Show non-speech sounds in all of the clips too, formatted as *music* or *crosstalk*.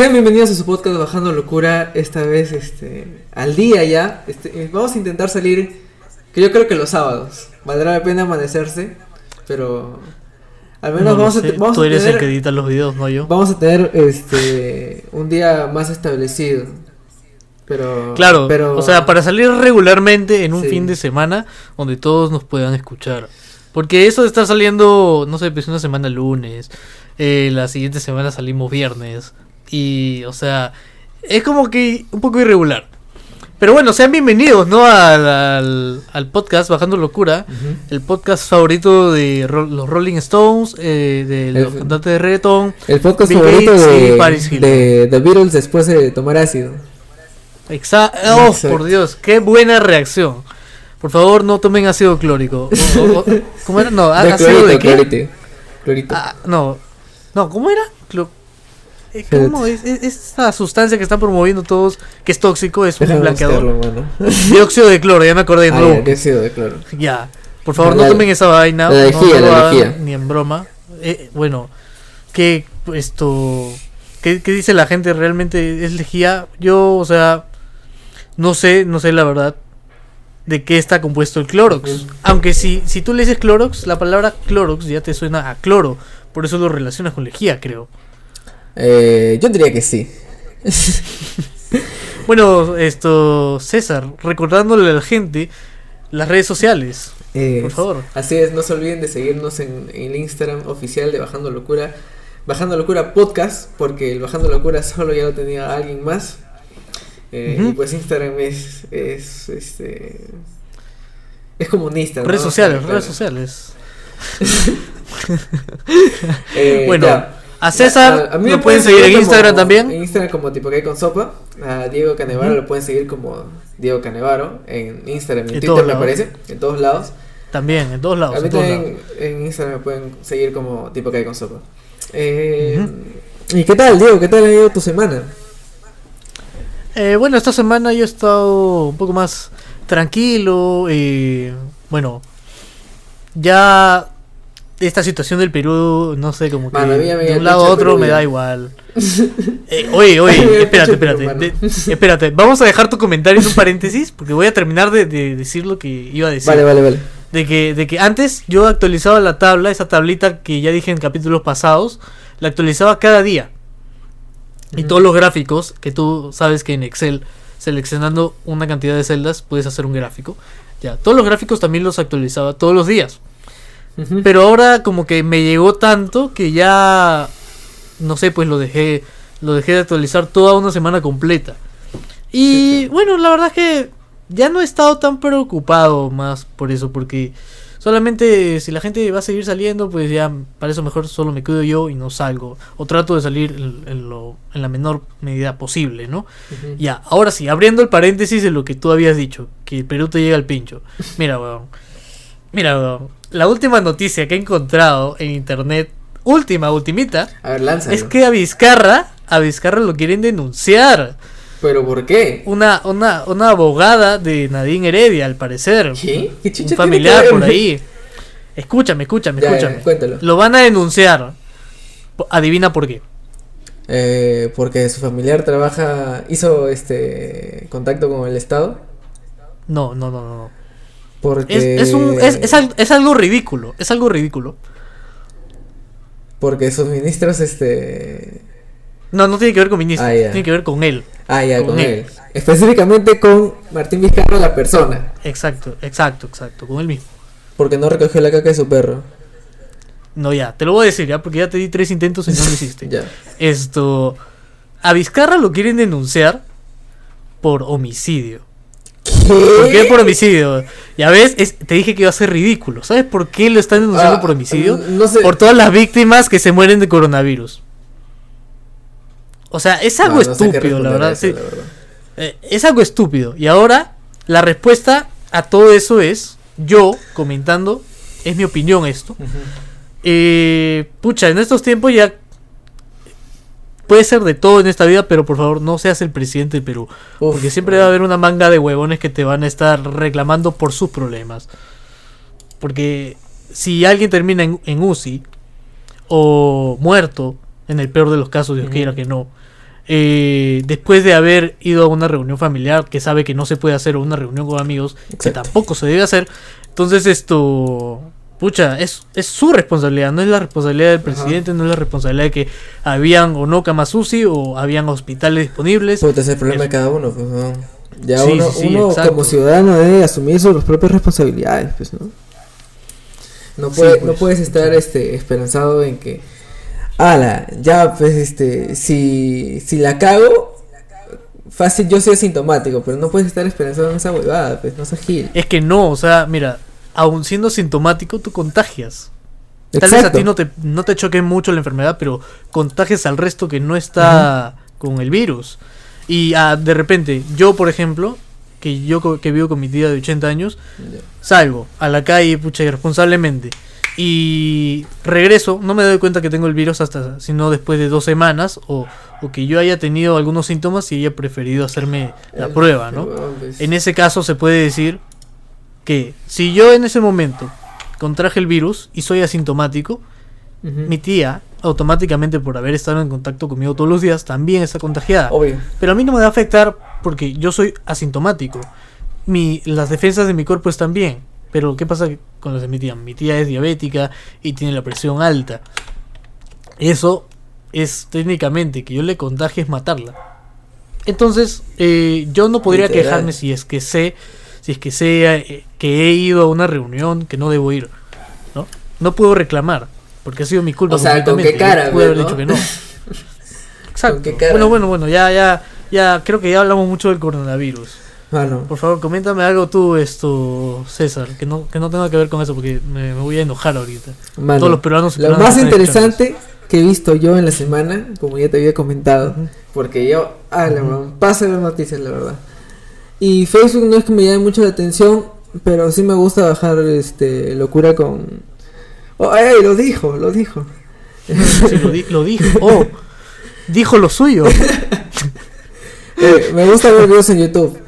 Sean bienvenidos a su podcast Bajando Locura, esta vez este, al día ya. Este, eh, vamos a intentar salir, que yo creo que los sábados. Valdrá la pena amanecerse, pero al menos No vamos, a, sé, te- vamos Tú a eres tener, el que edita los videos, no yo. vamos a tener este, un día más establecido. Pero, Claro, pero, o sea, para salir regularmente en un Sí. fin de semana donde todos nos puedan escuchar. Porque eso de estar saliendo, no sé, pues una semana lunes, eh, la siguiente semana salimos viernes. Y, o sea, es como que un poco irregular. Pero bueno, sean bienvenidos, ¿no? Al, al, al podcast Bajando Locura, el podcast favorito de ro- los Rolling Stones, eh, de los El- cantantes de reggaeton. El podcast Bill favorito Gates de, de The Beatles después de tomar ácido. Oh, Exacto. por Dios, qué buena reacción. Por favor, no tomen ácido clórico. O- o- o- ¿Cómo era? No, *laughs* ácido de qué? clorito. Clorito. Ah, no. No, ¿cómo era? Clo- eh, ¿Cómo? Es, es- esta sustancia que están promoviendo todos, que es tóxico, es un blanqueador. *laughs* Dióxido de cloro, ya me acordé. Ah, no. ya, dióxido de cloro. Ya. Por favor, no tomen esa vaina. la no, lejía, no la lejía. Ni en broma. Eh, bueno, que esto. ¿qué, qué dice la gente? ¿Realmente es lejía? Yo, o sea. No sé, no sé la verdad. De qué está compuesto el Clorox. Aunque si, si tú le dices Clorox, la palabra Clorox ya te suena a cloro. Por eso lo relacionas con lejía, creo. Eh, yo diría que sí. *laughs* Bueno, esto, César, recordándole a la gente las redes sociales. Eh, Por favor. Así es, no se olviden de seguirnos en, en el Instagram oficial de Bajando Locura. Bajando Locura Podcast, porque el Bajando Locura solo ya lo tenía alguien más. Eh. Y pues Instagram es, es, este, es comunista. ¿no? Redes sociales, redes *laughs* sociales. Eh, *laughs* Bueno, ya. A César A- a mí lo me pueden seguir en como- Instagram también. En Instagram como tipo que hay con sopa. A Diego Canevaro lo pueden seguir como Diego Canevaro en Instagram y en En Twitter todos me lados. parece, en todos lados. También, en todos lados. a mí en también lados. en Instagram me pueden seguir como tipo que hay con sopa. Eh, ¿Y qué tal, Diego? ¿Qué tal ha ido tu semana? Eh, bueno, esta semana yo he estado un poco más tranquilo. eh, bueno, ya esta situación del Perú, no sé, como que Mano, de un lado a otro me da igual. *laughs* Eh, oye, oye, espérate, espérate. de- espérate, vamos a dejar tu comentario en un paréntesis porque voy a terminar de, de decir lo que iba a decir. Vale, vale, vale. De que, de que antes yo actualizaba la tabla, esa tablita que ya dije en capítulos pasados, la actualizaba cada día. Y todos los gráficos, que tú sabes que en Excel, seleccionando una cantidad de celdas, puedes hacer un gráfico. Ya, todos los gráficos también los actualizaba todos los días. Pero ahora como que me llegó tanto que ya, no sé, pues lo dejé, lo dejé de actualizar toda una semana completa. Y Sí, bueno, la verdad es que ya no he estado tan preocupado más por eso, porque solamente si la gente va a seguir saliendo, pues ya para eso mejor solo me cuido yo y no salgo. O trato de salir en, en lo, en la menor medida posible, ¿no? Ya, ahora sí, abriendo el paréntesis de lo que tú habías dicho, que el Perú te llega al pincho. Mira, weón. Mira. La última noticia que he encontrado en internet, última, ultimita, A ver, lánzalo. es que a Vizcarra, a Vizcarra lo quieren denunciar. ¿Pero por qué? Una, una, una abogada de Nadine Heredia, al parecer. ¿Qué? ¿Qué Un familiar por ahí. Escúchame, escúchame, Ya, ya, escúchame. cuéntalo. Lo van a denunciar. Adivina por qué. Eh, porque su familiar trabaja, hizo este contacto con el Estado. No, no, no, no. Porque, Es, es, un, es, es, al- es algo ridículo. Es algo ridículo. porque sus ministros, este. No, no tiene que ver con ministro. Ah. Tiene que ver con él. Ah, ya, Con con, él. él. Específicamente con Martín Vizcarra, la persona. Exacto, exacto, exacto. Con él mismo. Porque no recogió la caca de su perro. No, ya. Te lo voy a decir ya, porque ya te di tres intentos y no lo *laughs* hiciste. Ya. Esto. A Vizcarra lo quieren denunciar por homicidio. ¿Por qué por homicidio? Ya ves, es- te dije que iba a ser ridículo. ¿Sabes por qué lo están denunciando Ah, por homicidio? No sé. Por todas las víctimas que se mueren de coronavirus. O sea, es algo Ah, no estúpido, la verdad. eso, sí. la verdad. Eh, es algo estúpido. Y ahora, la respuesta a todo eso es, yo comentando, es mi opinión esto. Eh, pucha, en estos tiempos ya puede ser de todo en esta vida, pero por favor no seas el presidente del Perú. Uf, porque siempre va a haber una manga de huevones que te van a estar reclamando por sus problemas. Porque si alguien termina en, en UCI o muerto, en el peor de los casos, Dios quiera que no, eh, después de haber ido a una reunión familiar que sabe que no se puede hacer o una reunión con amigos que tampoco se debe hacer. Entonces esto, pucha, es, es su responsabilidad, no es la responsabilidad del Ajá. presidente, no es la responsabilidad de que habían o no camas UCI o habían hospitales disponibles. Puta, es el problema de cada uno, pues, ¿no? Ya Sí, uno, sí, sí, uno exacto. como ciudadano debe asumir sus propias responsabilidades, pues, ¿no? No, Sí, puede, pues, no puedes estar este, esperanzado en que, ala, ya, pues, este, si, si la cago, fácil, yo soy asintomático, pero no puedes estar esperanzado en esa huevada, pues, no seas gil. Es que no, o sea, mira, aun siendo sintomático, tú contagias. Tal vez a ti no te, no te choque mucho la enfermedad, pero contagias al resto que no está con el virus. Y ah, de repente, yo por ejemplo, que yo que vivo con mi tía de 80 años, salgo a la calle, pucha, irresponsablemente. Y regreso, no me doy cuenta que tengo el virus hasta, sino después de dos semanas, o, o que yo haya tenido algunos síntomas y haya preferido hacerme la El- prueba, ¿no? el huevón, pues. En ese caso se puede decir que si yo en ese momento contraje el virus y soy asintomático, mi tía automáticamente por haber estado en contacto conmigo todos los días también está contagiada. Obvio. Pero a mí no me va a afectar porque yo soy asintomático. Mi, las defensas de mi cuerpo están bien. Pero ¿qué pasa con las de mi tía? Mi tía es diabética y tiene la presión alta. Eso es técnicamente que yo le contagie es matarla. Entonces, eh, yo no podría Literal. quejarme si es que sé, si es que sé eh, que he ido a una reunión que no debo ir. ¿No? No puedo reclamar, porque ha sido mi culpa. O sea, ¿con qué cara, haber pues, dicho no? que no. *laughs* Exacto. qué cara? Bueno, bueno, bueno, ya, ya, ya, creo que ya hablamos mucho del coronavirus. Mano, Por favor, coméntame algo tú, esto, César, que no, que no tenga que ver con eso, porque me, me voy a enojar ahorita. mano, Todos los peruanos Lo más interesante que he visto yo en la semana, como ya te había comentado, porque yo, ah, la paso a ver noticias, la verdad. Y Facebook no es que me llame mucho la atención, pero sí me gusta bajar este locura con. Oh, ey, lo dijo, lo dijo. Sí, lo, di- lo dijo. Oh, dijo lo suyo. *laughs* Eh, me gusta ver videos en YouTube.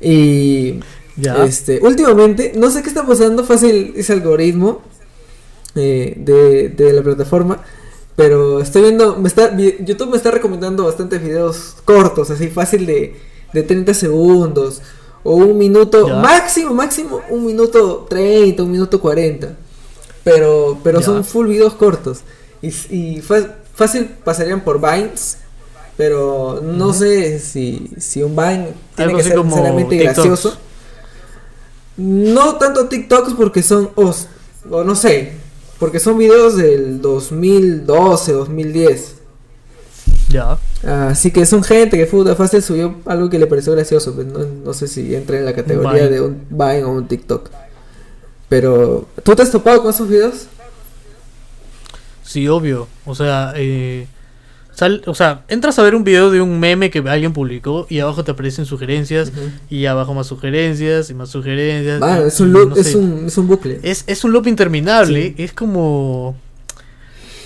Y Ya. este, últimamente, no sé qué está pasando, fácil ese algoritmo eh, de, de la plataforma. Pero estoy viendo, me está, YouTube me está recomendando bastantes videos cortos, así fácil de, de 30 segundos. O un minuto, Ya. máximo, máximo, un minuto 30, un minuto 40. Pero, pero Ya. son full videos cortos. Y, fácil pasarían por Vines. Pero no sé si, si un Vine tiene que ser necesariamente gracioso. No tanto TikToks porque son, o, o no sé, porque son videos del 2012, 2010. Ya. Así que son gente que fácil subió algo que le pareció gracioso, pues no, no sé si entra en la categoría Vine. de un Vine o un TikTok. Pero, ¿tú te has topado con esos videos? Sí, obvio. O sea, eh, sal- o sea, entras a ver un video de un meme que alguien publicó y abajo te aparecen sugerencias y abajo más sugerencias y más sugerencias. Es un loop, no es, un, es un bucle. Es, es un loop interminable. Es como.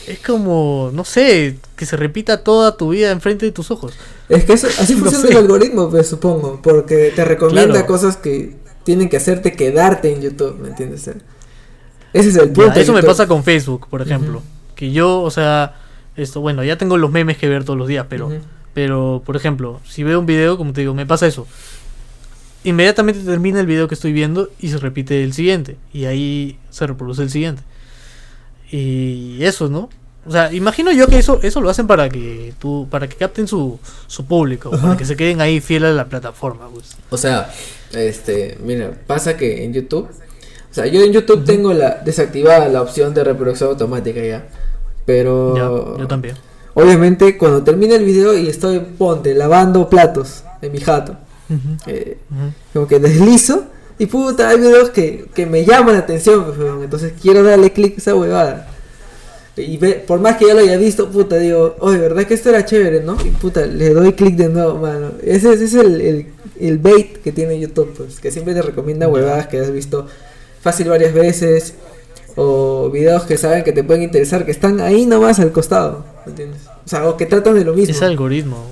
Es como. No sé. Que se repita toda tu vida enfrente de tus ojos. Es que eso- así *laughs* No funciona sé. el algoritmo, pues supongo, porque te recomienda Claro. cosas que tienen que hacerte quedarte en YouTube, ¿me entiendes? Ese es el punto. eso me pasa con Facebook, por ejemplo. Que yo, o sea. Esto, bueno, ya tengo los memes que ver todos los días, pero. Pero, por ejemplo, si veo un video, como te digo, me pasa eso. Inmediatamente termina el video que estoy viendo y se repite el siguiente. Y ahí se reproduce el siguiente. Y eso, ¿no? O sea, imagino yo que eso, eso lo hacen para que tú, para que capten su, su público, Ajá. para que se queden ahí fieles a la plataforma, pues. O sea, este, mira, pasa que en YouTube, o sea, yo en YouTube tengo la desactivada la opción de reproducción automática ya, pero Ya, yo también. obviamente cuando termina el video y estoy ponte lavando platos en mi jato, eh, como que deslizo y puta, hay videos que, que me llaman la atención, pues, entonces quiero darle clic a esa huevada. Y ve, por más que ya lo haya visto, puta, digo, oye, ¿verdad que esto era chévere, no? Y puta, le doy clic de nuevo, mano. Ese, ese es el, el, el bait que tiene YouTube, pues, que siempre te recomienda huevadas que has visto fácil varias veces, o videos que saben que te pueden interesar, que están ahí nomás al costado, ¿me entiendes? O sea, o que tratan de lo mismo. Es algoritmo.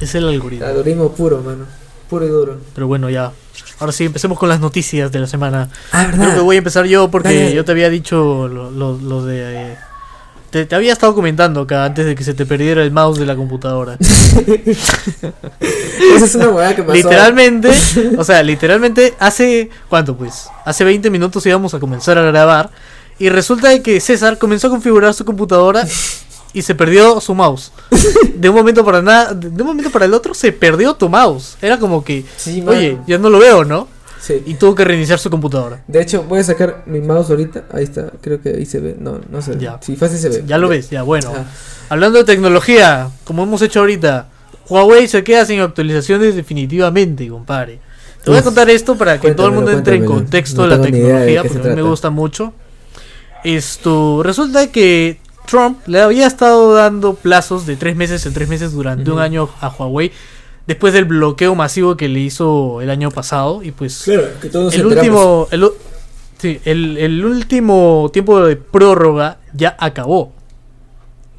Es el El algoritmo. algoritmo puro, mano. Puro y duro. Pero bueno, ya. Ahora sí, empecemos con las noticias de la semana. Ah, Creo que voy a empezar yo porque Dale. yo te había dicho lo, lo- lo de... eh, te, te había estado comentando acá antes de que se te perdiera el mouse de la computadora. *laughs* Esa es una hueá que pasó. Literalmente, *laughs* o sea, literalmente hace, ¿cuánto pues? Hace 20 minutos íbamos a comenzar a grabar y resulta que César comenzó a configurar su computadora y se perdió su mouse. *laughs* De un momento para nada, de un momento para el otro se perdió tu mouse. Era como que, Sí, oye, ya no lo veo, ¿no? Sí. Y tuvo que reiniciar su computadora. De hecho, voy a sacar mi mouse ahorita. Ahí está, creo que ahí se ve. No, no se ve. Ya. Sí, fácil se ve. Ya lo ves, ya, bueno. Ajá. Hablando de tecnología, como hemos hecho ahorita, Huawei se queda sin actualizaciones definitivamente, compadre. Te voy a contar esto para que todo el mundo entre en contexto No de la de tecnología, porque a mí me gusta mucho. Esto, resulta que Trump le había estado dando plazos de tres meses en tres meses durante un año a Huawei, después del bloqueo masivo que le hizo el año pasado, y pues Claro, que todos nos el enteramos. último, el, sí, el, el último tiempo de prórroga ya acabó.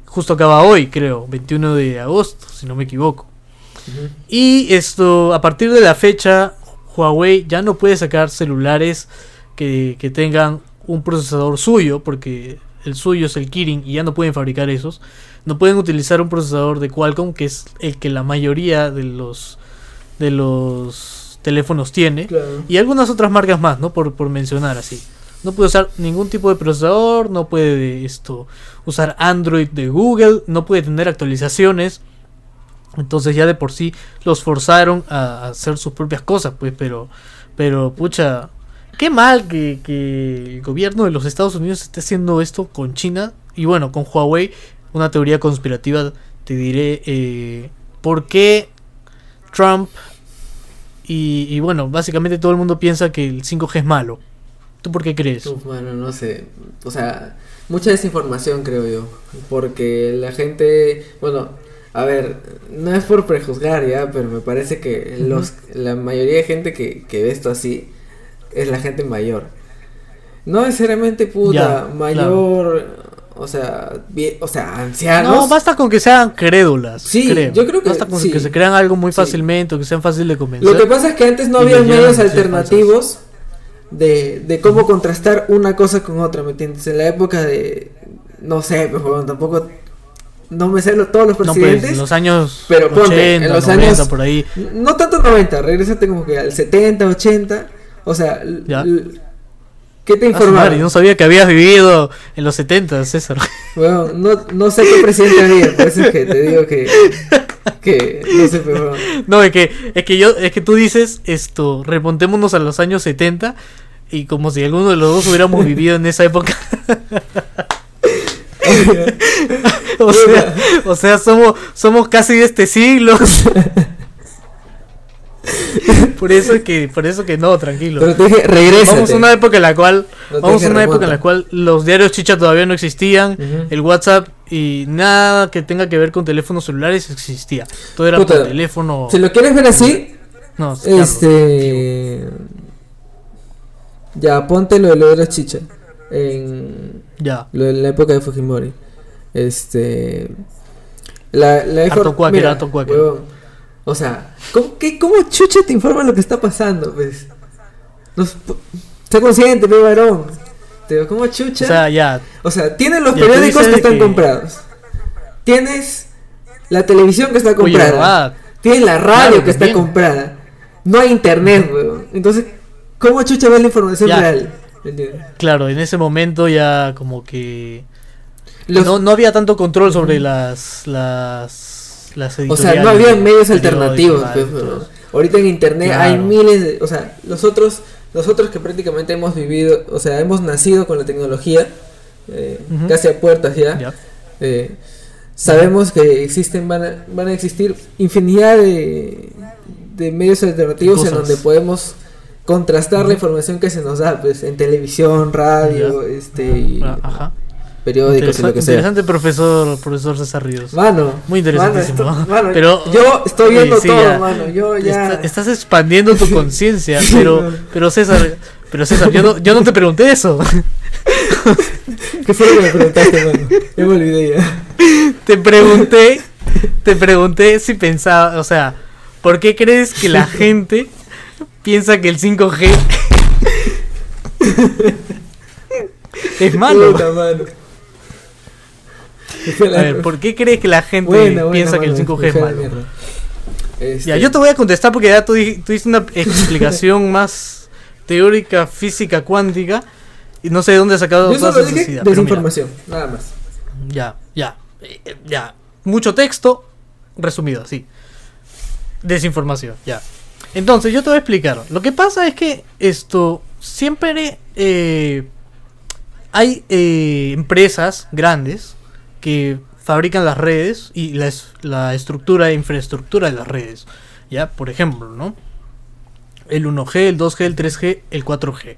Justo acaba hoy, creo, 21 de agosto, si no me equivoco. Y esto, a partir de la fecha, Huawei ya no puede sacar celulares que, que tengan un procesador suyo, porque el suyo es el Kirin y ya no pueden fabricar esos. No pueden utilizar un procesador de Qualcomm, que es el que la mayoría de los de los teléfonos tiene. Claro. Y algunas otras marcas más, ¿no? Por, por mencionar así. No puede usar ningún tipo de procesador, no puede esto usar Android de Google, no puede tener actualizaciones. Entonces ya de por sí los forzaron a hacer sus propias cosas, pues, pero, pero, pucha, qué mal que, que el gobierno de los Estados Unidos esté haciendo esto con China y bueno, con Huawei, una teoría conspirativa, te diré, eh, por qué Trump y, y bueno, básicamente todo el mundo piensa que el 5G es malo. ¿Tú por qué crees? Uf, bueno, no sé. O sea, mucha desinformación creo yo. Porque la gente, bueno, a ver, no es por prejuzgar ya, pero me parece que los, la mayoría de gente que, que ve esto así es la gente mayor. No necesariamente puta, Ya, mayor, o sea, o sea, ancianos. No, basta con que sean crédulas. Sí, creo. yo creo que Basta con sí. que se crean algo muy Sí. fácilmente o que sean fáciles de convencer. Lo que pasa es que antes no había medios alternativos de, de cómo contrastar una cosa con otra, ¿me entiendes? En la época de, no sé, pues bueno, tampoco, no me sé lo- todos los no, pues, presidentes. en los años pero ponte, 80, en los 90, años- por ahí. No tanto 90, regrésate como que al 70, 80, o sea, Ya. ¿qué te Ah, madre, informaron? no sabía que habías vivido en los 70, César. Bueno, no, no sé qué presidente había, por eso es que te digo que, que no sé, pero. No, es que, es que yo, es que tú dices esto, remontémonos a los años 70 y como si alguno de los dos hubiéramos vivido en esa época. *laughs* o sea, o sea, somos, somos casi de este siglo. *laughs* *laughs* por eso que, por eso que no, tranquilo. Pero te dije, regrésate. Vamos a una época en la cual, No vamos a una época en la cual los diarios chicha todavía no existían, el WhatsApp y nada que tenga que ver con teléfonos celulares existía. Todo era Puta, por teléfono. Si lo quieres ver así, No, claro. Este. Ya, ponte lo de lo de la chicha. En. Ya. Lo de la época de Fujimori. Este. La, la Harto infor- cuáquer, mira, harto cuáquer. huevón, O sea, ¿cómo, qué, ¿cómo chucha te informa lo que está pasando? Pues. Sé consciente, pe varón. Te digo, ¿cómo O chucha? sea, ya. O sea, tienes los periódicos que están que- comprados. Tienes la televisión que está comprada. Tienes la radio Claro, que está comprada. No hay internet, weón. Entonces, ¿cómo chucha ves la información Ya. real? Claro, en ese momento ya como que Los- no, no había tanto control sobre las las las o sea, no había medios alternativos. pues. Ahorita en internet Claro. hay miles de. O sea, nosotros, nosotros que prácticamente hemos vivido, o sea, hemos nacido con la tecnología, eh, casi a puertas ya. Eh, sabemos que existen, van a, van a existir infinidad de, de medios alternativos en donde podemos contrastar la información que se nos da, pues en televisión, radio, este, y Ajá. Periódicos y lo que sea. interesante profesor, profesor César Ríos. Mano, Muy interesantísimo. mano, esto- mano, Pero- yo estoy viendo sí, todo, ya. mano. Yo ya. Está- estás expandiendo tu *laughs* conciencia, pero pero César, pero César, yo no, yo no te pregunté eso. *laughs* ¿Qué fue lo que me preguntaste, mano? Ya me olvidé ya. Te pregunté, te pregunté si pensaba, o sea, ¿por qué crees que la gente piensa que el 5G *laughs* es malo? Puta, mano. *laughs* A ver, *laughs* ¿por qué crees que la gente Buena, buena, piensa que el buena, 5G es malo? mierda. Este, Ya, yo te voy a contestar porque ya tú, una explicación *laughs* más teórica, física, cuántica. Y no sé de dónde has sacado Yo toda solo dije mira, desinformación, nada más. Ya, ya, eh, ya. Mucho texto, resumido, así. Desinformación, ya. Entonces, yo te voy a explicar. Lo que pasa es que esto siempre eh, hay eh, empresas grandes que fabrican las redes y la, es- la estructura e infraestructura de las redes. Ya, por ejemplo, ¿no? El 1G, el 2G, el 3G, el 4G.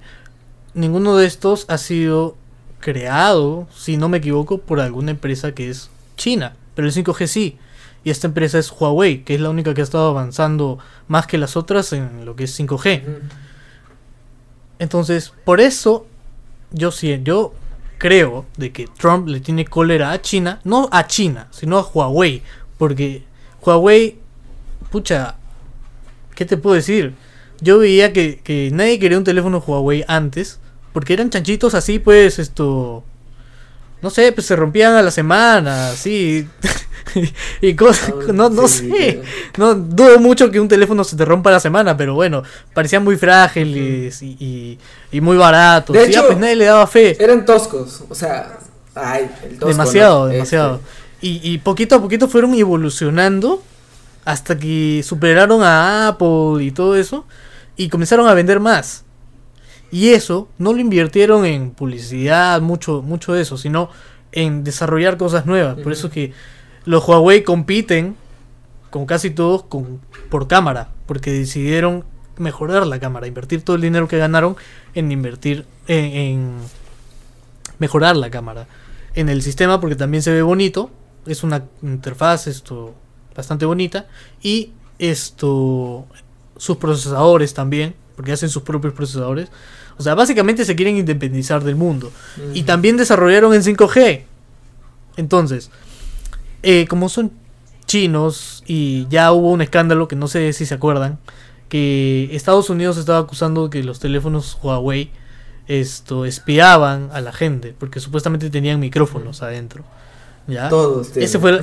Ninguno de estos ha sido creado, si no me equivoco, por alguna empresa que es China. Pero el 5G sí. Y esta empresa es Huawei, que es la única que ha estado avanzando más que las otras en lo que es 5G. Entonces, por eso, yo sí, yo creo de que Trump le tiene cólera a China, no a China, sino a Huawei. Porque Huawei, pucha, ¿qué te puedo decir? Yo veía que, que nadie quería un teléfono Huawei antes, porque eran chanchitos así, pues, esto... No sé, pues se rompían a la semana, así. *laughs* y cosas, no, no Sí, sé. No, dudo mucho que un teléfono se te rompa a la semana, pero bueno, parecían muy frágiles y, y, y muy baratos. De hecho, pues nadie le daba fe. Eran toscos, o sea, ay, el tosco, demasiado, ¿no? demasiado. Este, Y, y poquito a poquito fueron evolucionando hasta que superaron a Apple y todo eso y comenzaron a vender más. Y eso no lo invirtieron en publicidad, mucho, mucho de eso, sino en desarrollar cosas nuevas. Por eso que los Huawei compiten con casi todos con, por cámara, porque decidieron mejorar la cámara, invertir todo el dinero que ganaron en invertir en, en mejorar la cámara. En el sistema, porque también se ve bonito, es una interfaz esto bastante bonita, y esto sus procesadores también, porque hacen sus propios procesadores. O sea, básicamente se quieren independizar del mundo. Y también desarrollaron en 5G. Entonces, eh, como son chinos y ya hubo un escándalo que no sé si se acuerdan, que Estados Unidos estaba acusando que los teléfonos Huawei esto espiaban a la gente porque supuestamente tenían micrófonos adentro. ¿Ya? Todos. Ese fue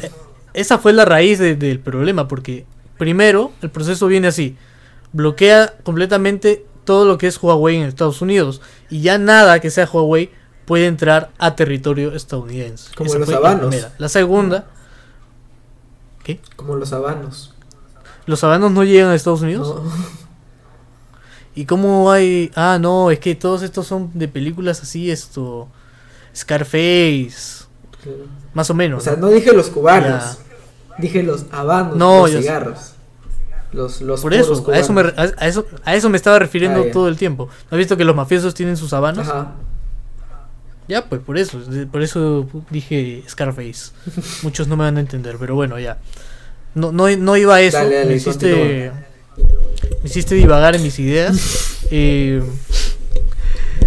esa fue la raíz de- del problema, porque primero el proceso viene así, bloquea completamente todo lo que es Huawei en Estados Unidos y ya nada que sea Huawei puede entrar a territorio estadounidense. Como Esa los la habanos. primera. La segunda, ¿qué? Como los habanos. ¿Los habanos no llegan a Estados Unidos? No. ¿Y cómo hay? Ah, no, es que todos estos son de películas así, esto, Scarface, más o menos. O sea, ¿no? dije los cubanos. Dije los habanos, No, los sé. Cigarros. Los, los Por eso, a eso, me, re- cubanos. a, a eso, a eso me estaba refiriendo Ah, todo el tiempo. ¿No has visto que los mafiosos tienen sus habanos? Ajá. Ya, pues por eso, por eso dije Scarface. *laughs* Muchos no me van a entender, pero bueno, ya. No, no, no iba a eso, Dale, dale, me hiciste me hiciste divagar en mis ideas. *laughs* Eh,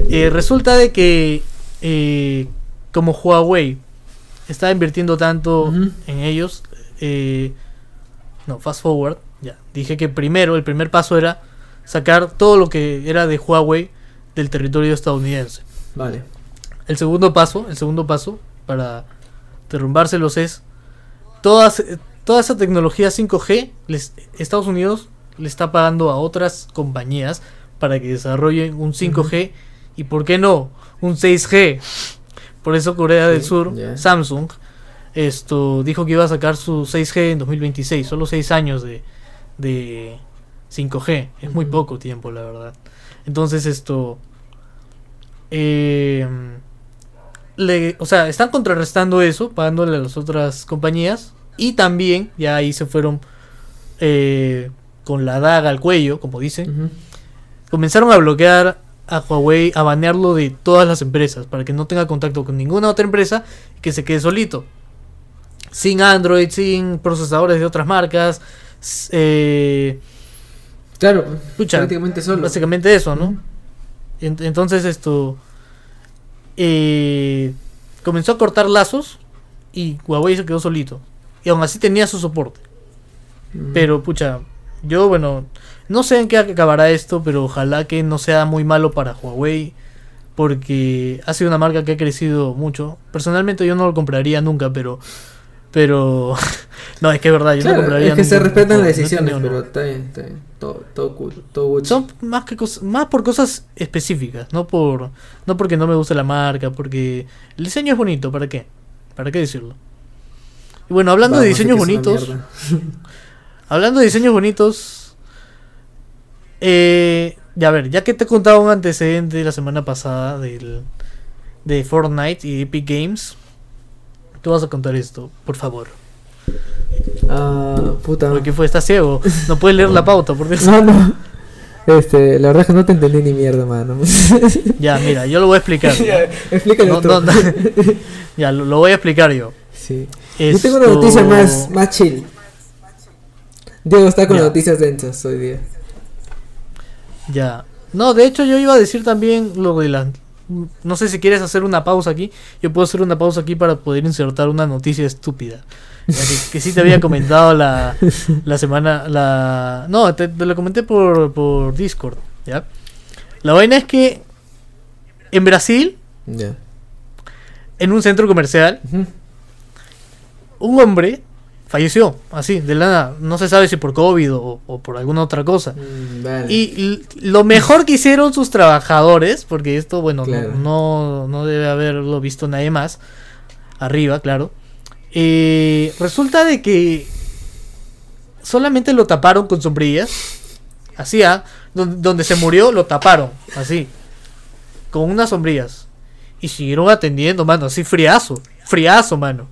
eh, resulta de que eh, como Huawei estaba invirtiendo tanto en ellos, eh, no, fast forward. Dije que primero, el primer paso era sacar todo lo que era de Huawei del territorio estadounidense. Vale. El segundo paso, el segundo paso para derrumbárselos es todas, toda esa tecnología 5G, les, Estados Unidos le está pagando a otras compañías para que desarrollen un 5G y por qué no, un 6G. Por eso Corea del Sur. Samsung, esto dijo que iba a sacar su 6G en 2026, solo 6 años de, de 5G, es muy poco tiempo la verdad. Entonces esto eh, le, o sea, están contrarrestando eso, pagándole a las otras compañías. Y también, ya ahí se fueron eh, con la daga al cuello, como dicen. Comenzaron a bloquear a Huawei, a banearlo de todas las empresas, para que no tenga contacto con ninguna otra empresa y que se quede solito. Sin Android, sin procesadores de otras marcas. Eh, Claro, Pucha, prácticamente solo. Básicamente eso, ¿no? Entonces esto eh, comenzó a cortar lazos y Huawei se quedó solito. Y aún así tenía su soporte. Ujú. Pero pucha, yo bueno, no sé en qué acabará esto, pero ojalá que no sea muy malo para Huawei. porque ha sido una marca que ha crecido mucho. Personalmente yo no lo compraría nunca, pero pero *laughs* no, es que es verdad, yo no Claro, compraría es que se respetan no, las no decisiones, pero está bien, está bien. Todo, todo cool, todo good. son más que cos- más por cosas específicas, no por no porque no me gusta la marca, porque el diseño es bonito, ¿para qué? ¿Para qué decirlo? Y bueno, hablando de diseños bonitos. *laughs* Hablando de diseños bonitos, eh, ya a ver, ya que te he contado un antecedente la semana pasada del, de Fortnite y Epic Games, tú vas a contar esto, por favor. Ah, puta. Porque fue, estás ciego, no puedes leer la pauta, por Dios. *laughs* No, no. Este, la verdad es que no te entendí ni mierda, mano. *laughs* Ya, mira, yo lo voy a explicar. *laughs* Ya. Explícalo No, no, no. Ya, lo, lo voy a explicar yo. Sí. Yo tengo una noticia más, más chill. Diego está con Ya. noticias densas hoy día. Ya. No, de hecho yo iba a decir también lo de la... No sé si quieres hacer una pausa aquí. Yo puedo hacer una pausa aquí para poder insertar una noticia estúpida. Ya que, sí te había comentado la, la semana... la No, te, te lo comenté por, por Discord. ¿ya? La vaina es que en Brasil, Ya. en un centro comercial, Ujú. un hombre falleció. Así, de la nada. No se sabe si por COVID o- o por alguna otra cosa. Mm, vale. Y lo mejor que hicieron sus trabajadores, porque esto, bueno, no- no, no debe haberlo visto nadie más, arriba, claro, eh, resulta de que solamente lo taparon con sombrillas, así, ah, don- donde se murió lo taparon, así, con unas sombrillas, y siguieron atendiendo, mano, así friazo, friazo, mano.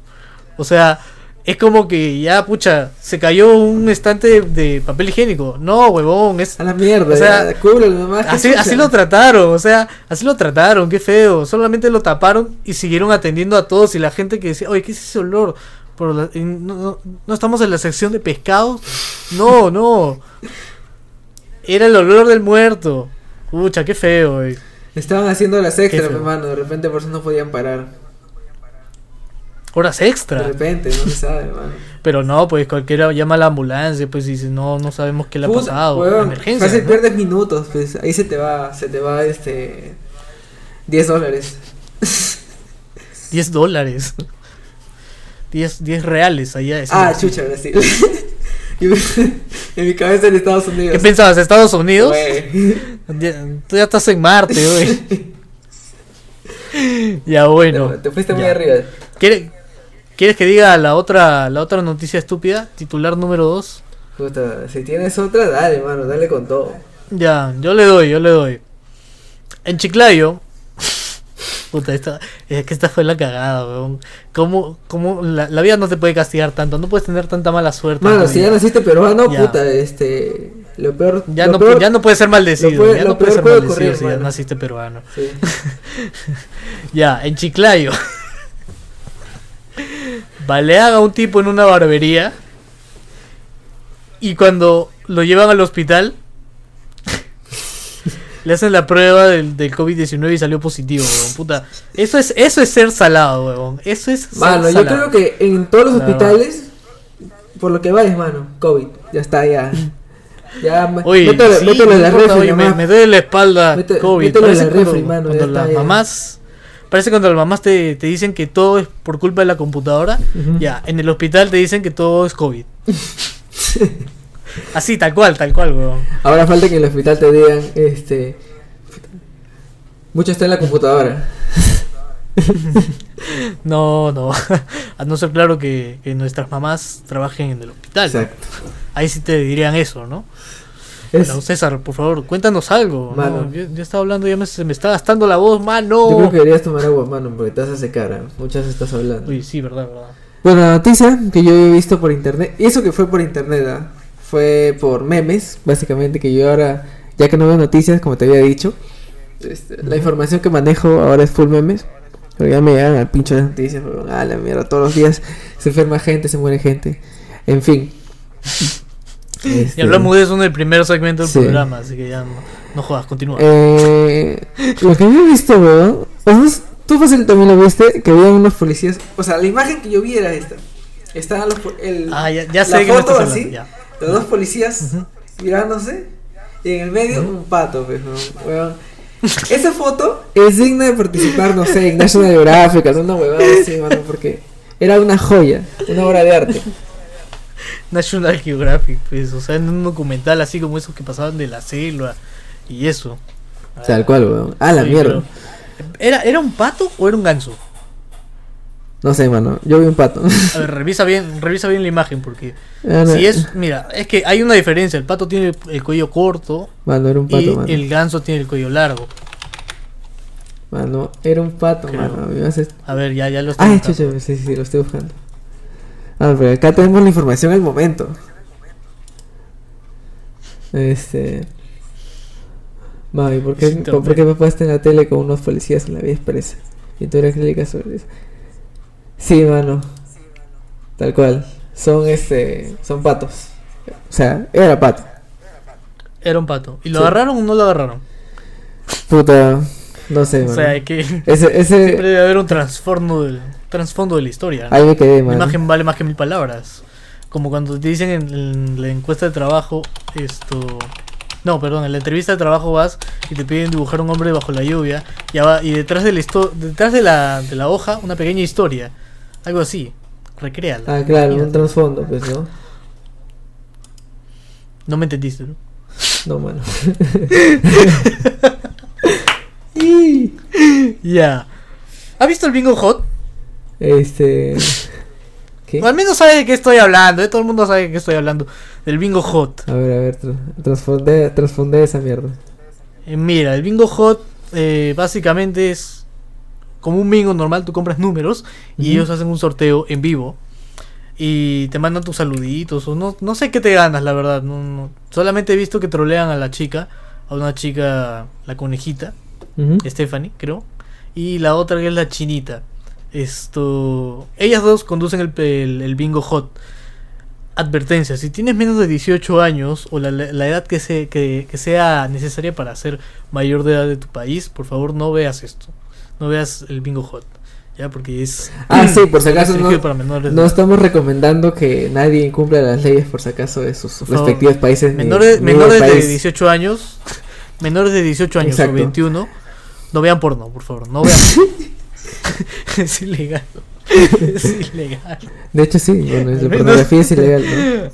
O sea, es como que ya, pucha, se cayó un estante de, de papel higiénico. No, huevón, es A la mierda, O sea, cúbrelo nomás. así, así lo trataron, o sea, así lo trataron, qué feo. Solamente lo taparon y siguieron atendiendo a todos y la gente que decía, oye, ¿qué es ese olor? Por la- no, no- no estamos en la sección de pescados. No, no. Era el olor del muerto. Pucha, qué feo, güey. Estaban haciendo las extras, hermano. De repente por eso no podían parar. Horas De extra. repente, no se *laughs* sabe, hermano. Pero no, pues cualquiera llama a la ambulancia, pues dice, no, no sabemos qué le ha pasado. huevón, Emergencia. ¿no? pierdes minutos, pues. Ahí se te va, se te va este. 10 dólares. *laughs* 10 dólares. 10, 10 reales allá. es Ah, chucha, Brasil. *laughs* En mi cabeza en Estados Unidos. ¿Qué pensabas? ¿Estados Unidos? Ya- tú ya estás en Marte, güey. ya bueno. Te fuiste muy ya. arriba. ¿Quiere- ¿Quieres que diga la otra, la otra noticia estúpida? Titular número 2. Puta, si tienes otra, dale, mano, dale con todo. Ya, yo le doy, yo le doy. En Chiclayo. *laughs* Puta, esta, es que esta fue la cagada, weón. ¿Cómo, cómo la, la vida no te puede castigar tanto? No puedes tener tanta mala suerte. Mano, si ya naciste peruano, Ya. puta, este. Lo peor. ya, lo no, peor- ya no puedes ser maldecido. puede- ya no puedes peor ser puede maldecido ocurrir, si ya naciste peruano. Sí. *laughs* Ya, en Chiclayo. Balean a un tipo en una barbería. Y cuando lo llevan al hospital, *laughs* le hacen la prueba del, del COVID-19 y salió positivo, weón. Puta. Eso es, eso es ser salado, weón. Eso es ser Mano, yo creo que en todos los La hospitales, por lo que vayas, mano, COVID, ya está, ya. Ya, Oye, mételo, sí, mételo en la refri oye, me, me duele la espalda Mete- COVID. mételo en la cuando, refri, mano, cuando ya las está, mamás... Parece cuando las mamás te, te dicen que todo es por culpa de la computadora. Ya, en el hospital te dicen que todo es COVID. *laughs* Así, tal cual, tal cual, weón. Ahora falta que en el hospital te digan, este. Mucho está en la computadora. *laughs* No, no. *laughs* A no ser claro que, que nuestras mamás trabajen en el hospital. Exacto. Ahí sí te dirían eso, ¿no? Es- Bueno, César, por favor, cuéntanos algo. ¿no? Mano. Yo, yo estaba hablando, ya me, se me está gastando la voz, mano. Yo creo que deberías tomar agua, mano, porque te vas a secar. ¿eh? Muchas estás hablando. Uy, sí, verdad, verdad. Bueno, la noticia que yo he visto por internet, y eso que fue por internet, ¿ah? fue por memes, básicamente, que yo ahora, ya que no veo noticias, como te había dicho, este, la información que manejo ahora es full memes, pero ya me llegan al pincho de noticias, weón, a la mierda, todos los días se enferma gente, se muere gente, en fin. Y Este, hablamos de eso en el primer segmento del Sí. programa, así que ya no, no jodas, continúa. Eh, lo que yo he visto, weón. tú fácil también lo viste, que había unos policías. O sea, la imagen que yo vi era esta. Estaban los. El, ah, ya, ya la sé me foto estás así, Ya. Los dos policías mirándose. Y en el medio un pato, pues, weón. Esa foto es digna de participar, no sé, en National Geographic, una huevada así, mano, porque era una joya, una obra de arte. *laughs* National Geographic, pues, o sea, en un documental así como esos que pasaban de la selva y eso. Tal cual, weón. Ah, la Sí, mierda. ¿Era, ¿Era un pato o era un ganso? No sé, mano. Yo vi un pato. A ver, revisa bien, revisa bien la imagen porque Ah, no. si es, mira, es que hay una diferencia. El pato tiene el, el cuello corto Mano, era un pato, y mano. el ganso tiene el cuello largo. Mano, era un pato, Creo. mano. A- A ver, ya, ya lo estoy Ay, buscando. sí, sí, sí, lo estoy buscando. Ah, pero acá tenemos la información al momento. Este. Mami, ¿por qué. ¿por qué puesto en la tele con unos policías en la vía expresa? Pintura acrílica sobre eso. Sí, mano. Tal cual. Son este. Son patos. O sea, era pato. Era un pato. ¿Y lo Sí. agarraron o no lo agarraron? Puta. No sé, O mano. sea, hay que Ese, siempre ese. debe haber un trasfondo del, trasfondo de la historia. ¿no? Ahí me quedé, La mano. imagen vale más que mil palabras. Como cuando te dicen en, en la encuesta de trabajo, esto... No, perdón, en la entrevista de trabajo vas y te piden dibujar un hombre bajo la lluvia y, detrás, de la, detrás de, la, de la hoja una pequeña historia. Algo así. Recréala. Ah, claro, un trasfondo, pues, ¿no? No me entendiste, ¿no? No, mano. *laughs* *laughs* Ya. ¿Has visto el bingo hot? Este. ¿Qué? O al menos sabe de qué estoy hablando. ¿eh? Todo el mundo sabe de qué estoy hablando. Del bingo hot. A ver, a ver, tra- trasfonde, trasfonde esa mierda. Eh, mira, el bingo hot eh, básicamente es como un bingo normal, tú compras números y ellos hacen un sorteo en vivo y te mandan tus saluditos o no, no sé qué te ganas, la verdad. No, no. Solamente he visto que trolean a la chica, a una chica, la conejita. Stephanie, creo, y la otra que es la chinita. Esto, ellas dos conducen el, el- el bingo hot. Advertencia, si tienes menos de 18 años o la, la edad que, se, que, que sea necesaria para ser mayor de edad de tu país, por favor no veas esto. No veas el bingo hot. Ya, porque es... Ah, sí, por si acaso no, para menores de no edad. estamos recomendando que nadie incumpla las leyes por si acaso de sus Por favor. respectivos países. Menores, ni menores de país. 18 años, menores de 18 años Exacto. o 21, no vean porno, por favor, no vean. *laughs* *laughs* es ilegal. es *laughs* ilegal. De hecho, sí, bueno, la pornografía es ilegal, ¿no?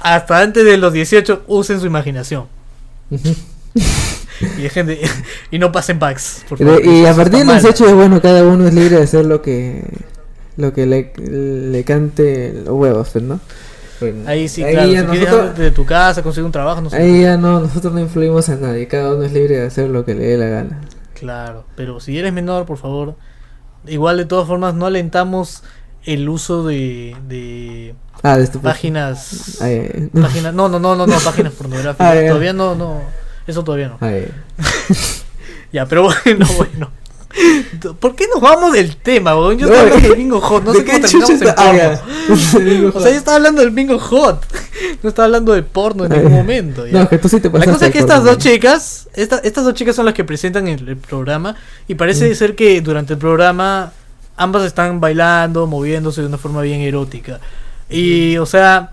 Hasta antes de los 18 usen su imaginación *laughs* y dejen de y no pasen packs, por Y favor. y a partir de los mal. hechos, bueno, cada uno es libre de hacer lo que lo que le, le cante los huevos, pues, ¿no? Bueno, Ahí sí, claro, ya si quieres nosotros- algo de tu casa, conseguir un trabajo, no sé. ahí ya no, nosotros no influimos a nadie, cada uno es libre de hacer lo que le dé la gana. Claro, pero si eres menor, por favor, igual de todas formas no alentamos el uso de, de Ah, de tu páginas Ay, no. Páginas, no, no, no, no, no, páginas pornográficas. Ah, todavía no, no. Eso todavía no. *laughs* Ya, pero bueno, *laughs* bueno. *laughs* ¿Por qué nos vamos del tema, weón? Yo No, estaba hablando ¿de del bingo hot, no ¿de sé qué cómo terminamos en porno. *laughs* O sea, yo estaba hablando del bingo hot. *laughs* No estaba hablando de porno en ningún ya. momento. ya. No, que tú sí te La cosa es que estas dos chicas, esta- estas dos chicas son las que presentan el, el programa y parece Mm. ser que durante el programa ambas están bailando, moviéndose de una forma bien erótica. Y, o sea,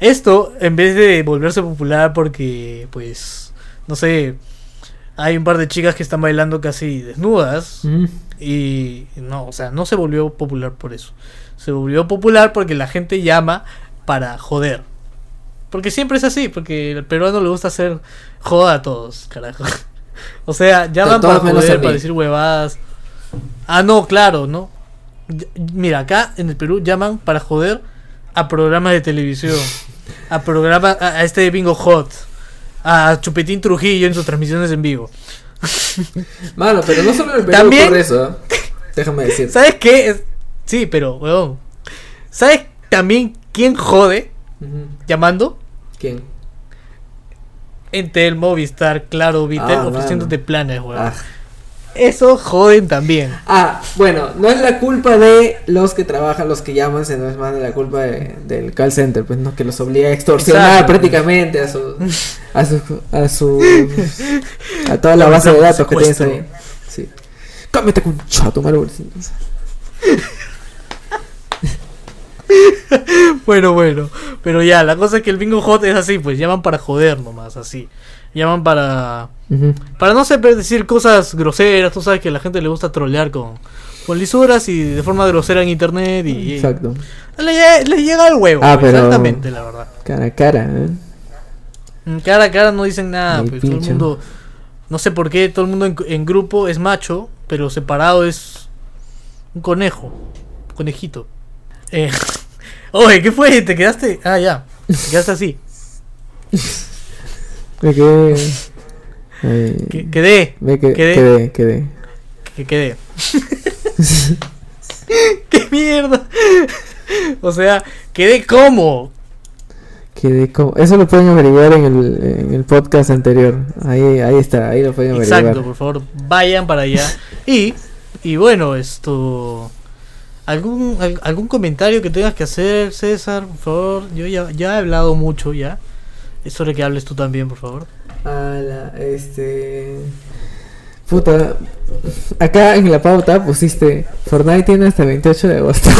esto en vez de volverse popular porque, pues, no sé, hay un par de chicas que están bailando casi desnudas y no, o sea, no se volvió popular por eso. Se volvió popular porque la gente llama para joder. Porque siempre es así, porque el peruano le gusta hacer joda a todos, carajo. *laughs* O sea, llaman para joder, para decir huevadas. Ah, no, claro, ¿no? Mira, acá en el Perú llaman para joder a programas de televisión, a programas, a, a este Bingo Hot, a Chupetín Trujillo en sus transmisiones en vivo. *laughs* Mano, pero no solo en el Perú También- ocurre eso. Déjame decir. ¿Sabes qué? Es- Sí, pero, weón. ¿Sabes también quién jode llamando? ¿Quién? Entel, Movistar, Claro, Vitel, Ah, ofreciéndote planes, weón. Ah. Eso joden también. Ah, bueno, no es la culpa de los que trabajan, los que llaman, sino es más de la culpa de- del call center, pues no que los obliga a extorsionar Exacto. prácticamente a su a su a su a toda la base de datos que tienes ahí. Sí. Cámbiate con chato, malo. *laughs* bueno, bueno. Pero ya, la cosa es que el bingo hot es así, pues llaman para joder nomás, así. Llaman para. Para no sé, decir cosas groseras. Tú sabes que a la gente le gusta trolear con, con lisuras y de forma grosera en internet. Y, Exacto. Le, lle- le llega al huevo. Ah, pero- Exactamente, la verdad. Cara a cara, ¿eh? Mm, Cara a cara no dicen nada. Pues, todo el mundo. No sé por qué todo el mundo en, en grupo es macho, pero separado es un conejo. Un conejito. Eh, *laughs* Oye, ¿qué fue? ¿Te quedaste? Ah, ya. Te quedaste así. *laughs* Me quedé. *laughs* Que- quedé. me que- quedé. quedé, quedé. Que quedé. *laughs* ¿Qué mierda? O sea, quedé como. Quedé como- Eso lo pueden averiguar en el, en el podcast anterior. Ahí, ahí está, ahí lo pueden averiguar. Exacto, por favor, vayan para allá. Y, y bueno, esto. ¿Algún, al- ¿Algún comentario que tengas que hacer, César? Por favor, yo ya, ya he hablado mucho ya. Es hora que hables tú también, por favor. Ala, este. Puta. Acá en la pauta pusiste. Fortnite tiene hasta el 28 de agosto.